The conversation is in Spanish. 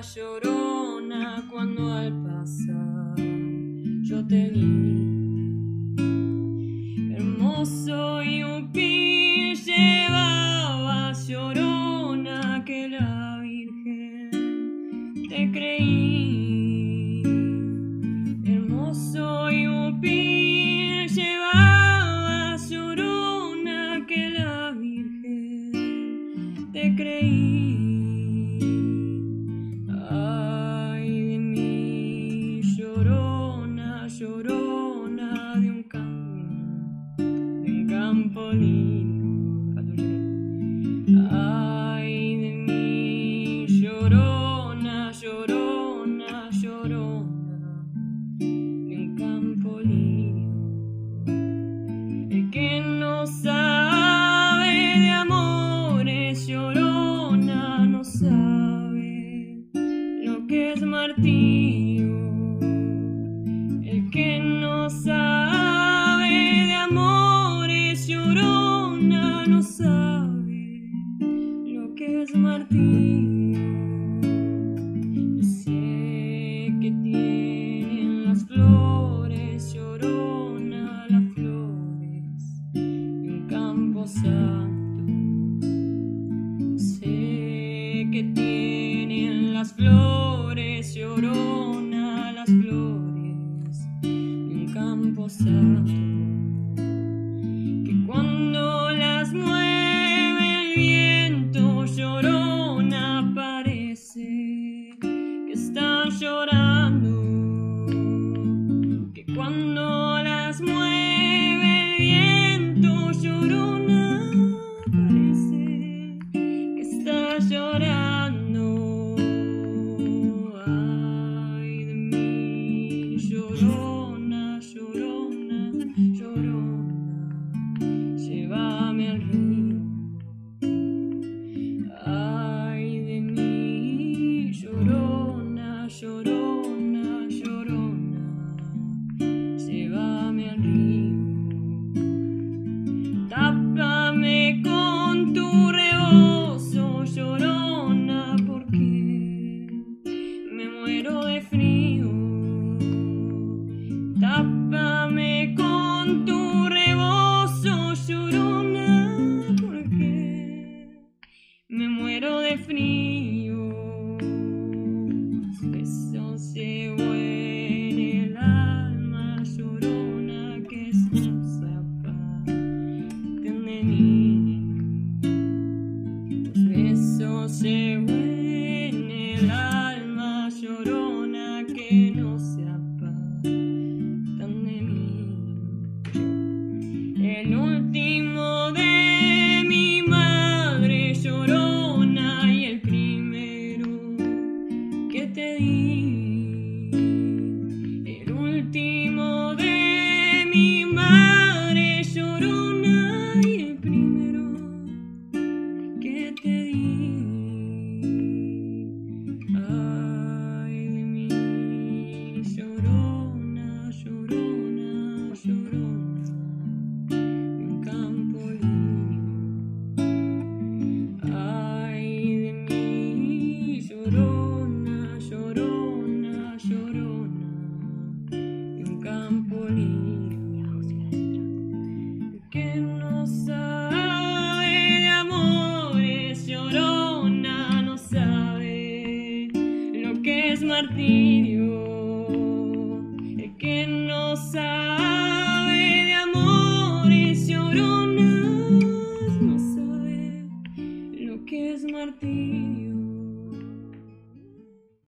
llorona cuando al pasar yo te vi. Hermoso y un upil llevaba llorona que la Virgen te creí. Hermoso y un upil llevaba llorona que la Virgen te creí. Que es martirio. El que no sabe de amores, llorona, no sabe lo que es martirio. Yo sé que tienen las flores, llorona, las flores de un campo santo. Sé que tienen las flores, un campo me muero de frío. Eso se huele el alma, llorona, que se aparten de mí. Los besos se huelen el alma, llorona, que no se apartan de mí. El último que martirio.